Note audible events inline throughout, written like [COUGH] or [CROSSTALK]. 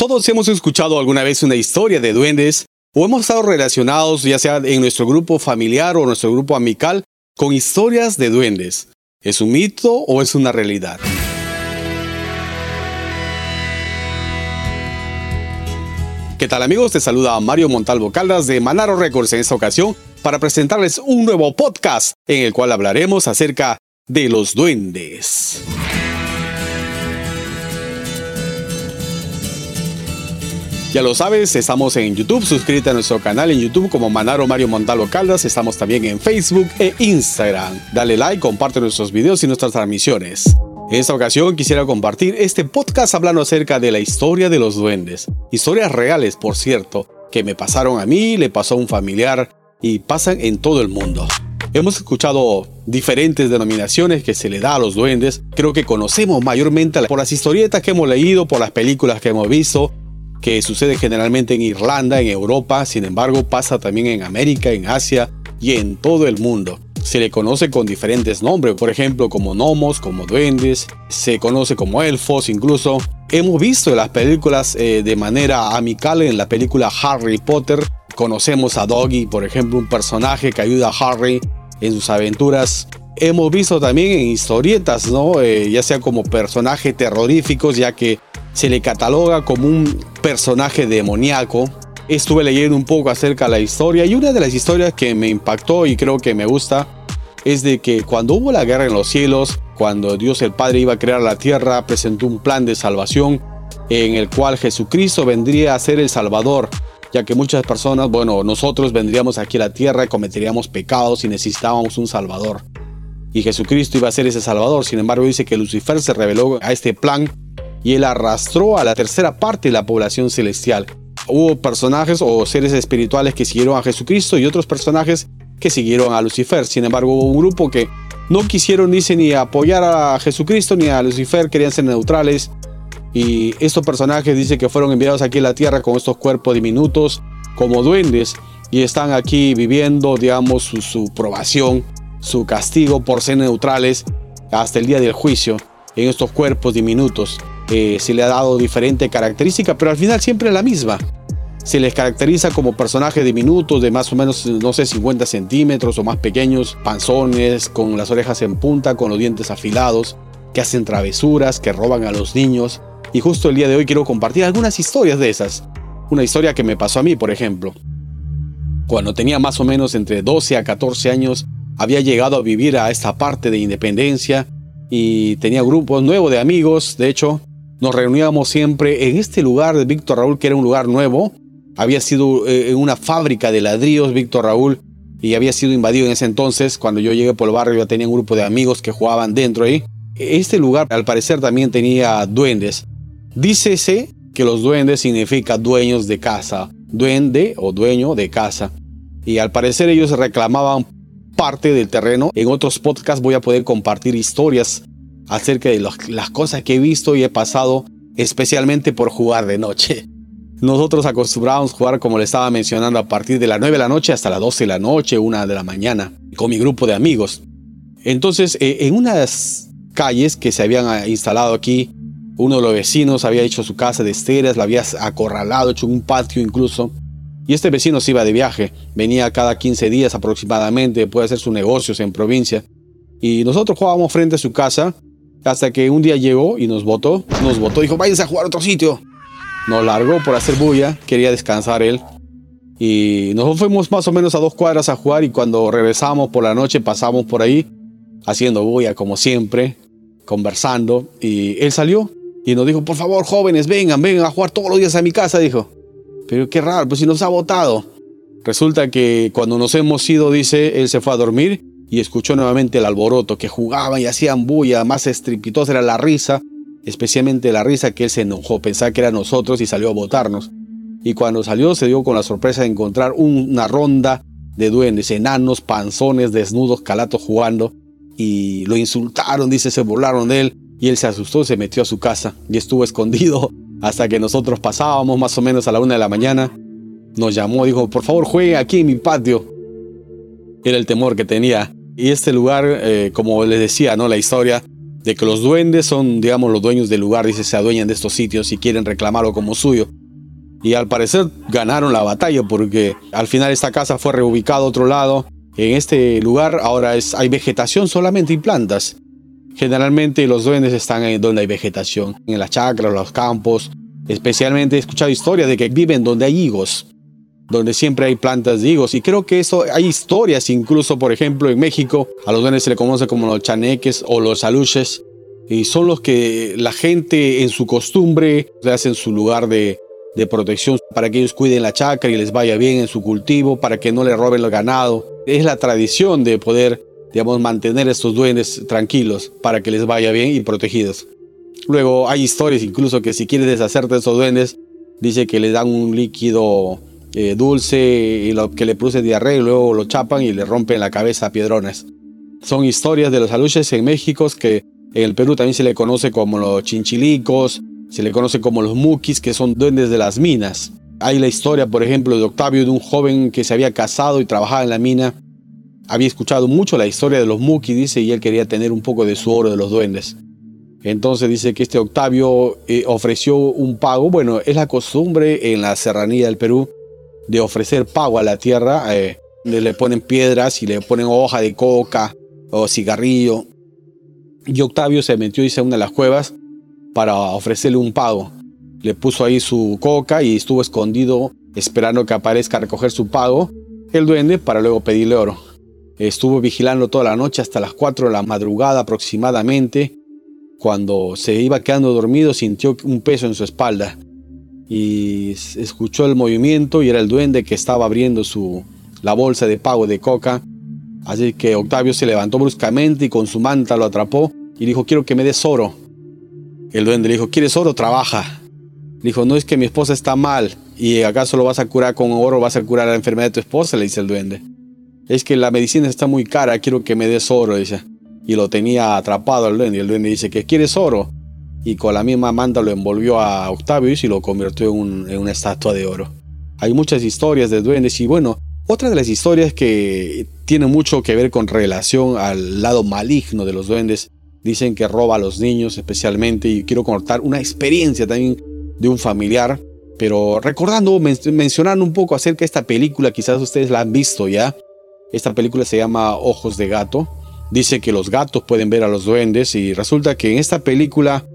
Todos hemos escuchado alguna vez una historia de duendes o hemos estado relacionados, ya sea en nuestro grupo familiar o nuestro grupo amical, con historias de duendes. ¿Es un mito o es una realidad? ¿Qué tal amigos? Te saluda Mario Montalvo Caldas de Manaro Records en esta ocasión para presentarles un nuevo podcast en el cual hablaremos acerca de los duendes. Ya lo sabes, estamos en YouTube, suscríbete a nuestro canal en YouTube como Manaro Mario Montalvo Caldas, estamos también en Facebook e Instagram. Dale like, comparte nuestros videos y nuestras transmisiones. En esta ocasión quisiera compartir este podcast hablando acerca de la historia de los duendes. Historias reales, por cierto, que me pasaron a mí, le pasó a un familiar y pasan en todo el mundo. Hemos escuchado diferentes denominaciones que se le da a los duendes. Creo que conocemos mayormente por las historietas que hemos leído, por las películas que hemos visto, que sucede generalmente en Irlanda, en Europa, sin embargo pasa también en América, en Asia y en todo el mundo. Se le conoce con diferentes nombres, por ejemplo como gnomos, como duendes, se conoce como elfos incluso. Hemos visto en las películas eh, de manera amical en la película Harry Potter. Conocemos a Doggy, por ejemplo, un personaje que ayuda a Harry en sus aventuras. Hemos visto también en historietas, ¿no? Eh, ya sea como personajes terroríficos, ya que se le cataloga como un personaje demoníaco. Estuve leyendo un poco acerca de la historia y una de las historias que me impactó y creo que me gusta es de que cuando hubo la guerra en los cielos, cuando Dios el Padre iba a crear la tierra, presentó un plan de salvación en el cual Jesucristo vendría a ser el Salvador, ya que muchas personas, bueno, nosotros vendríamos aquí a la tierra y cometeríamos pecados y necesitábamos un Salvador. Y Jesucristo iba a ser ese Salvador, sin embargo dice que Lucifer se reveló a este plan y él arrastró a la tercera parte de la población celestial. Hubo personajes o seres espirituales que siguieron a Jesucristo y otros personajes que siguieron a Lucifer. Sin embargo, hubo un grupo que no quisieron, dice, ni apoyar a Jesucristo ni a Lucifer, querían ser neutrales. Y estos personajes dice que fueron enviados aquí a la tierra con estos cuerpos diminutos como duendes y están aquí viviendo, digamos, su, su probación, su castigo por ser neutrales hasta el día del juicio en estos cuerpos diminutos. Eh, se le ha dado diferente característica, pero al final siempre la misma. Se les caracteriza como personajes diminutos de más o menos, no sé, 50 centímetros o más pequeños, panzones, con las orejas en punta, con los dientes afilados, que hacen travesuras, que roban a los niños. Y justo el día de hoy quiero compartir algunas historias de esas. Una historia que me pasó a mí, por ejemplo. Cuando tenía más o menos entre 12 a 14 años, había llegado a vivir a esta parte de Independencia y tenía grupos nuevos de amigos. De hecho, nos reuníamos siempre en este lugar de Víctor Raúl, que era un lugar nuevo. Había sido eh, una fábrica de ladrillos, Víctor Raúl, y había sido invadido en ese entonces. Cuando yo llegué por el barrio ya tenía un grupo de amigos que jugaban dentro ahí. Este lugar al parecer también tenía duendes. Dícese que los duendes significa dueños de casa, duende o dueño de casa. Y al parecer ellos reclamaban parte del terreno. En otros podcasts voy a poder compartir historias acerca de las cosas que he visto y he pasado, especialmente por jugar de noche. [LAUGHS] Nosotros acostumbrábamos jugar, como le estaba mencionando, a partir de las 9 de la noche hasta las 12 de la noche, 1 de la mañana, con mi grupo de amigos. Entonces, eh, en unas calles que se habían ah, instalado aquí, uno de los vecinos había hecho su casa de esteras, la había acorralado, hecho un patio incluso. Y este vecino se iba de viaje, venía cada 15 días aproximadamente, puede hacer sus negocios en provincia. Y nosotros jugábamos frente a su casa hasta que un día llegó y nos votó. Nos votó, dijo, váyanse a jugar a otro sitio. Nos largó por hacer bulla, quería descansar él. Y nosotros fuimos más o menos a dos cuadras a jugar y cuando regresamos por la noche pasamos por ahí haciendo bulla como siempre, conversando. Y él salió y nos dijo, por favor jóvenes, vengan, vengan a jugar todos los días a mi casa, dijo. Pero qué raro, pues si nos ha votado. Resulta que cuando nos hemos ido, dice, él se fue a dormir y escuchó nuevamente el alboroto, que jugaban y hacían bulla, más estrepitosa era la risa, especialmente la risa que él se enojó, pensaba que era nosotros y salió a votarnos. Y cuando salió se dio con la sorpresa de encontrar una ronda de duendes, enanos, panzones, desnudos, calatos jugando, y lo insultaron, dice, se burlaron de él, y él se asustó, se metió a su casa y estuvo escondido [LAUGHS] hasta que nosotros pasábamos más o menos a la una de la mañana. Nos llamó, dijo, por favor juegue aquí en mi patio. Era el temor que tenía y este lugar, eh, como les decía, ¿no? La historia de que los duendes son, digamos, los dueños del lugar, dice, se adueñan de estos sitios y quieren reclamarlo como suyo. Y al parecer ganaron la batalla porque al final esta casa fue reubicada a otro lado. En este lugar ahora es, hay vegetación solamente y plantas. Generalmente los duendes están en donde hay vegetación, en las chacras, los campos. Especialmente he escuchado historias de que viven donde hay higos, donde siempre hay plantas de higos. Y creo que eso hay historias, incluso por ejemplo en México, a los duendes se le conoce como los chaneques o los aluches. Y son los que la gente en su costumbre hacen su lugar de, de protección para que ellos cuiden la chacra y les vaya bien en su cultivo, para que no le roben el ganado. Es la tradición de poder, digamos, mantener a estos duendes tranquilos para que les vaya bien y protegidos. Luego hay historias incluso que si quieres deshacerte de esos duendes, dice que le dan un líquido eh, dulce y lo que le produce diarrea y luego lo chapan y le rompen la cabeza a piedrones. Son historias de los aluches en México que en el Perú también se le conoce como los chinchilicos, se le conoce como los muquis, que son duendes de las minas. Hay la historia, por ejemplo, de Octavio, de un joven que se había casado y trabajaba en la mina. Había escuchado mucho la historia de los muquis, dice, y él quería tener un poco de su oro de los duendes. Entonces dice que este Octavio eh, ofreció un pago. Bueno, es la costumbre en la serranía del Perú de ofrecer pago a la tierra. Eh, le ponen piedras y le ponen hoja de coca o cigarrillo. Y Octavio se metió, dice, a una de las cuevas para ofrecerle un pago. Le puso ahí su coca y estuvo escondido esperando que aparezca a recoger su pago el duende para luego pedirle oro. Estuvo vigilando toda la noche hasta las 4 de la madrugada aproximadamente. Cuando se iba quedando dormido sintió un peso en su espalda y escuchó el movimiento y era el duende que estaba abriendo su, la bolsa de pago de coca. Así que Octavio se levantó bruscamente y con su manta lo atrapó y dijo quiero que me des oro. El duende le dijo, ¿quieres oro? Trabaja. dijo, no es que mi esposa está mal y acaso lo vas a curar con oro, vas a curar la enfermedad de tu esposa, le dice el duende. Es que la medicina está muy cara, quiero que me des oro, dice. Y lo tenía atrapado el duende. Y el duende dice, ¿que quieres oro? Y con la misma manta lo envolvió a Octavio y lo convirtió en, en una estatua de oro. Hay muchas historias de duendes y bueno, otra de las historias que tiene mucho que ver con relación al lado maligno de los duendes Dicen que roba a los niños especialmente y quiero contar una experiencia también de un familiar, pero recordando, mencionando un poco acerca de esta película, quizás ustedes la han visto ya. Esta película se llama Ojos de Gato. Dice que los gatos pueden ver a los duendes y resulta que en esta película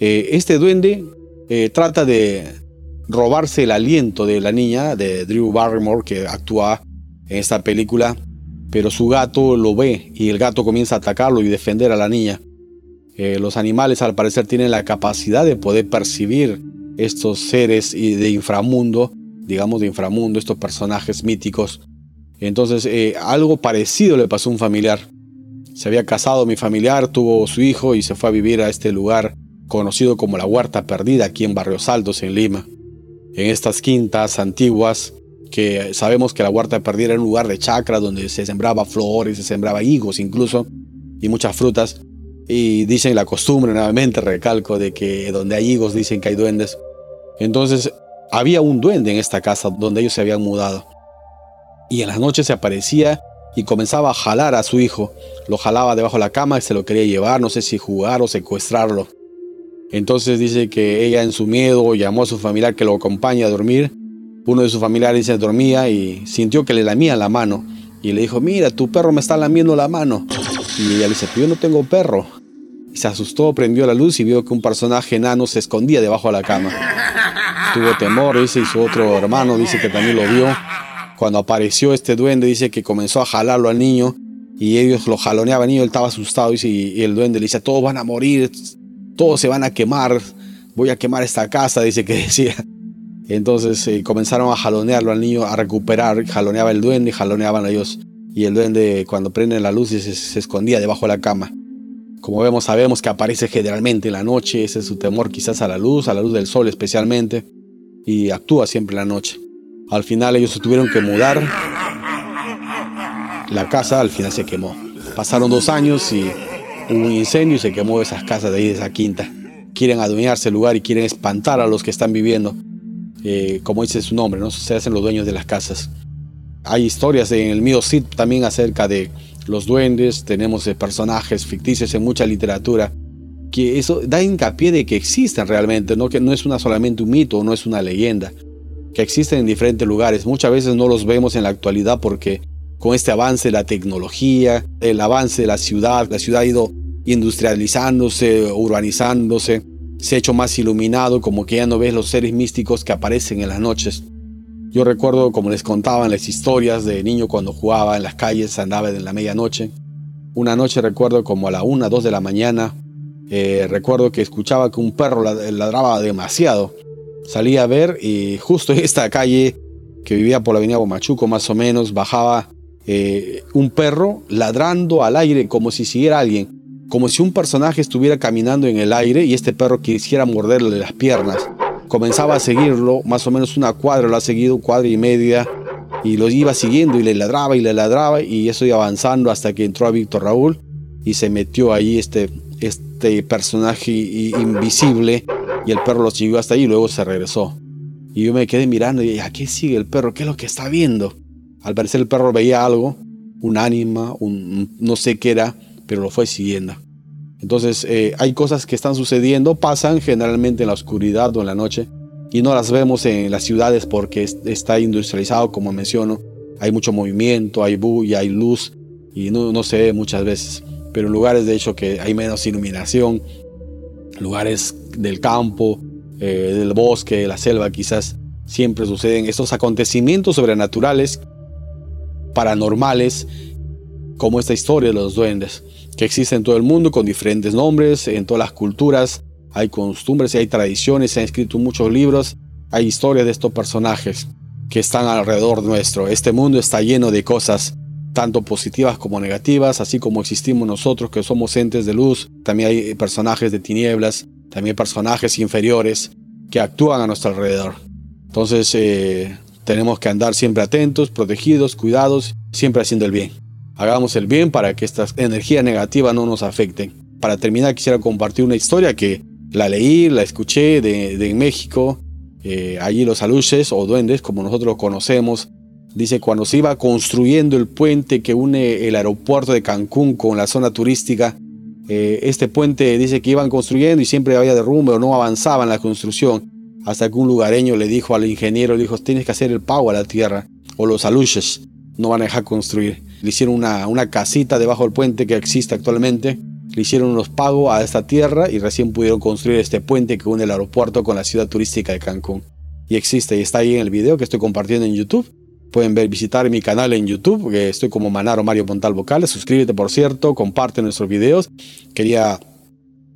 eh, este duende eh, trata de robarse el aliento de la niña, de Drew Barrymore, que actúa en esta película pero su gato lo ve y el gato comienza a atacarlo y defender a la niña. Eh, los animales al parecer tienen la capacidad de poder percibir estos seres de inframundo, digamos de inframundo, estos personajes míticos. Entonces algo parecido le pasó a un familiar. Se había casado mi familiar, tuvo su hijo y se fue a vivir a este lugar conocido como la Huerta Perdida aquí en Barrios Altos, en Lima. En estas quintas antiguas que sabemos que la huerta perdida era un lugar de chacra donde se sembraba flores, se sembraba higos incluso y muchas frutas. Y dicen la costumbre, nuevamente recalco, de que donde hay higos dicen que hay duendes. Entonces había un duende en esta casa donde ellos se habían mudado. Y en las noches se aparecía y comenzaba a jalar a su hijo. Lo jalaba debajo de la cama y se lo quería llevar, no sé si jugar o secuestrarlo. Entonces dice que ella en su miedo llamó a su familiar que lo acompañe a dormir uno de sus familiares se dormía y sintió que le lamía la mano. Y le dijo, mira, tu perro me está lamiendo la mano. Y ella le dice, yo no tengo perro. Y se asustó, prendió la luz y vio que un personaje enano se escondía debajo de la cama. Tuvo temor, dice, y su otro hermano dice que también lo vio. Cuando apareció este duende, dice que comenzó a jalarlo al niño y ellos lo jaloneaban y él estaba asustado y el duende le dice, todos van a morir, todos se van a quemar, voy a quemar esta casa, dice que [LAUGHS] decía. Entonces eh, comenzaron a jalonearlo al niño, a recuperar, jaloneaba el duende jaloneaban a ellos. Y el duende cuando prende la luz se, escondía debajo de la cama. Como vemos, sabemos que aparece generalmente en la noche, ese es su temor quizás a la luz, a la luz del sol especialmente, y actúa siempre en la noche. Al final ellos se tuvieron que mudar, la casa al final se quemó. Pasaron dos años y un incendio y se quemó esas casas de ahí, de esa quinta. Quieren adueñarse el lugar y quieren espantar a los que están viviendo. Eh, como dice su nombre, ¿no? se hacen los dueños de las casas. Hay historias en el mío Cid también acerca de los duendes, tenemos eh, personajes ficticios en mucha literatura que eso da hincapié de que existen realmente, ¿no? que no es una, solamente un mito, no es una leyenda, que existen en diferentes lugares. Muchas veces no los vemos en la actualidad porque con este avance de la tecnología, el avance de la ciudad, la ciudad ha ido industrializándose, urbanizándose, se ha hecho más iluminado, como que ya no ves los seres místicos que aparecen en las noches. Yo recuerdo, como les contaban las historias de niño cuando jugaba en las calles, andaba en la medianoche. Una noche recuerdo como a la una, dos de la mañana, eh, recuerdo que escuchaba que un perro ladraba demasiado. Salí a ver y justo en esta calle que vivía por la avenida Bomachuco más o menos, bajaba eh, un perro ladrando al aire como si siguiera alguien como si un personaje estuviera caminando en el aire y este perro quisiera morderle las piernas. Comenzaba a seguirlo, más o menos una cuadra, lo ha seguido, cuadra y media, y lo iba siguiendo y le ladraba y le ladraba, y eso iba avanzando hasta que entró a Víctor Raúl y se metió ahí este, este personaje invisible, y el perro lo siguió hasta ahí y luego se regresó. Y yo me quedé mirando y ¿a qué sigue el perro? ¿Qué es lo que está viendo? Al parecer el perro veía algo, un ánima, un no sé qué era, pero lo fue siguiendo. Entonces eh, hay cosas que están sucediendo, pasan generalmente en la oscuridad o en la noche y no las vemos en las ciudades porque está industrializado, como menciono. Hay mucho movimiento, hay bulla, hay luz y no, no se ve muchas veces. Pero en lugares de hecho que hay menos iluminación, lugares del campo, eh, del bosque, de la selva, quizás siempre suceden estos acontecimientos sobrenaturales, paranormales, como esta historia de los duendes que existe en todo el mundo con diferentes nombres, en todas las culturas. Hay costumbres y hay tradiciones, se han escrito muchos libros, hay historias de estos personajes que están alrededor nuestro. Este mundo está lleno de cosas, tanto positivas como negativas, así como existimos nosotros que somos entes de luz. También hay personajes de tinieblas, también personajes inferiores que actúan a nuestro alrededor. Entonces eh, tenemos que andar siempre atentos, protegidos, cuidados, siempre haciendo el bien. Hagamos el bien para que estas energías negativas no nos afecten. Para terminar, quisiera compartir una historia que la leí, la escuché de, México. Eh, allí los aluches o duendes, como nosotros los conocemos, dice cuando se iba construyendo el puente que une el aeropuerto de Cancún con la zona turística, eh, este puente dice que iban construyendo y siempre había derrumbe o no avanzaba en la construcción, hasta que un lugareño le dijo al ingeniero, le dijo, tienes que hacer el pago a la tierra, o los aluches no van a dejar construir le hicieron una, una casita debajo del puente que existe actualmente, le hicieron unos pagos a esta tierra y recién pudieron construir este puente que une el aeropuerto con la ciudad turística de Cancún. Y existe y está ahí en el video que estoy compartiendo en YouTube. Pueden ver, visitar mi canal en YouTube, que estoy como Manaro Mario Pontal Vocales. Suscríbete, por cierto, comparte nuestros videos. Quería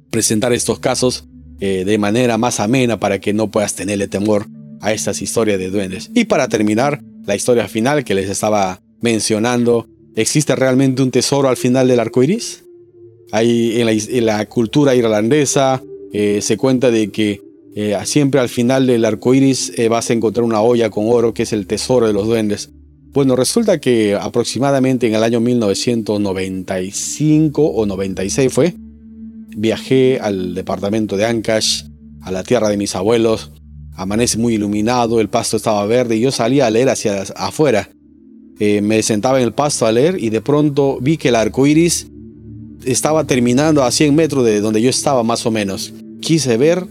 presentar estos casos eh, de manera más amena para que no puedas tenerle temor a estas historias de duendes. Y para terminar, la historia final que les estaba mencionando ¿Existe realmente un tesoro al final del arco iris? Hay, en, la, cultura irlandesa eh, se cuenta de que eh, siempre al final del arco iris vas a encontrar una olla con oro que es el tesoro de los duendes. Bueno, resulta que aproximadamente en el año 1995 o 96 fue, viajé al departamento de Ancash, a la tierra de mis abuelos. Amanece muy iluminado, el pasto estaba verde y yo salía a leer hacia afuera. Eh, me sentaba en el pasto a leer y de pronto vi que el arco iris estaba terminando a 100 metros de donde yo estaba, más o menos. Quise ver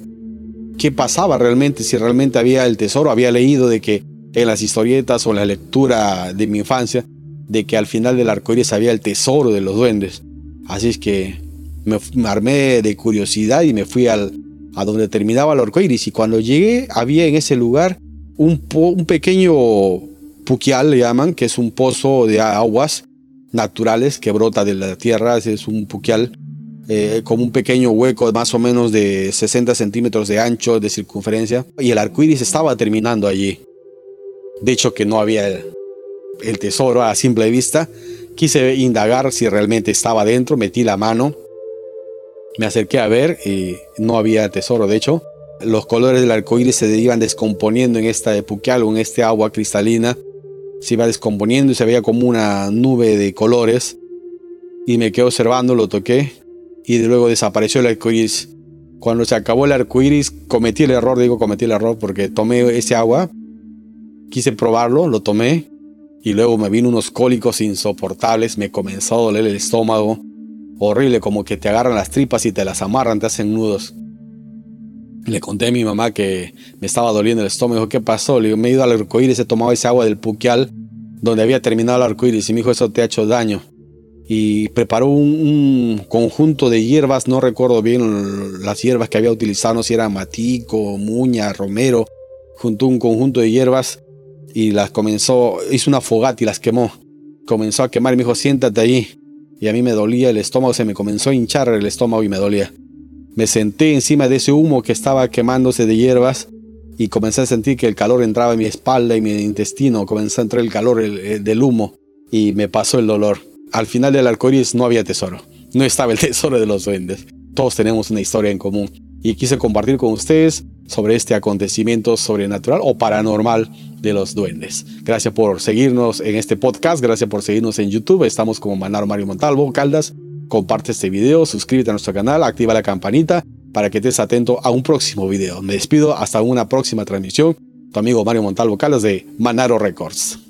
qué pasaba realmente, si realmente había el tesoro. Había leído de que en las historietas o la lectura de mi infancia, de que al final del arco iris había el tesoro de los duendes. Así es que me, armé de curiosidad y me fui al, a donde terminaba el arco iris. Y cuando llegué, había en ese lugar un, un pequeño Puquial le llaman, que es un pozo de aguas naturales que brota de la tierra, es un puquial eh, como un pequeño hueco más o menos de 60 centímetros de ancho, de circunferencia, y el arco iris estaba terminando allí. De hecho, que no había el, tesoro a simple vista. Quise indagar si realmente estaba dentro, metí la mano, me acerqué a ver y no había tesoro. De hecho, los colores del arco iris se iban descomponiendo en esta puquial o en este agua cristalina se iba descomponiendo y se veía como una nube de colores. Y me quedé observando, lo toqué y luego desapareció el arco iris. Cuando se acabó el arco iris, cometí el error, digo cometí el error porque tomé ese agua, quise probarlo, lo tomé y luego me vino unos cólicos insoportables, me comenzó a doler el estómago. Horrible, como que te agarran las tripas y te las amarran, te hacen nudos. Le conté a mi mamá que me estaba doliendo el estómago. ¿qué pasó? Le digo, me he ido al arcoíris, he tomado ese agua del puquial donde había terminado el arcoíris y me dijo, eso te ha hecho daño. Y preparó un, conjunto de hierbas, no recuerdo bien las hierbas que había utilizado, no sé si era matico, muña, romero. Juntó un conjunto de hierbas y las comenzó, hizo una fogata y las quemó. Comenzó a quemar y me dijo, siéntate ahí. Y a mí me dolía el estómago, se me comenzó a hinchar el estómago y me dolía. Me senté encima de ese humo que estaba quemándose de hierbas y comencé a sentir que el calor entraba en mi espalda y mi intestino, comenzó a entrar el calor del humo y me pasó el dolor. Al final del arcoíris no había tesoro, no estaba el [LAUGHS] tesoro de los duendes. Todos tenemos una historia en común y quise compartir con ustedes sobre este acontecimiento sobrenatural o paranormal de los duendes. Gracias por seguirnos en este podcast, gracias por seguirnos en YouTube, estamos como Manaro Mario Montalvo, Caldas comparte este video, suscríbete a nuestro canal, activa la campanita para que estés atento a un próximo video. Me despido hasta una próxima transmisión. Tu amigo Mario Montalvo Calas de Manaro Records.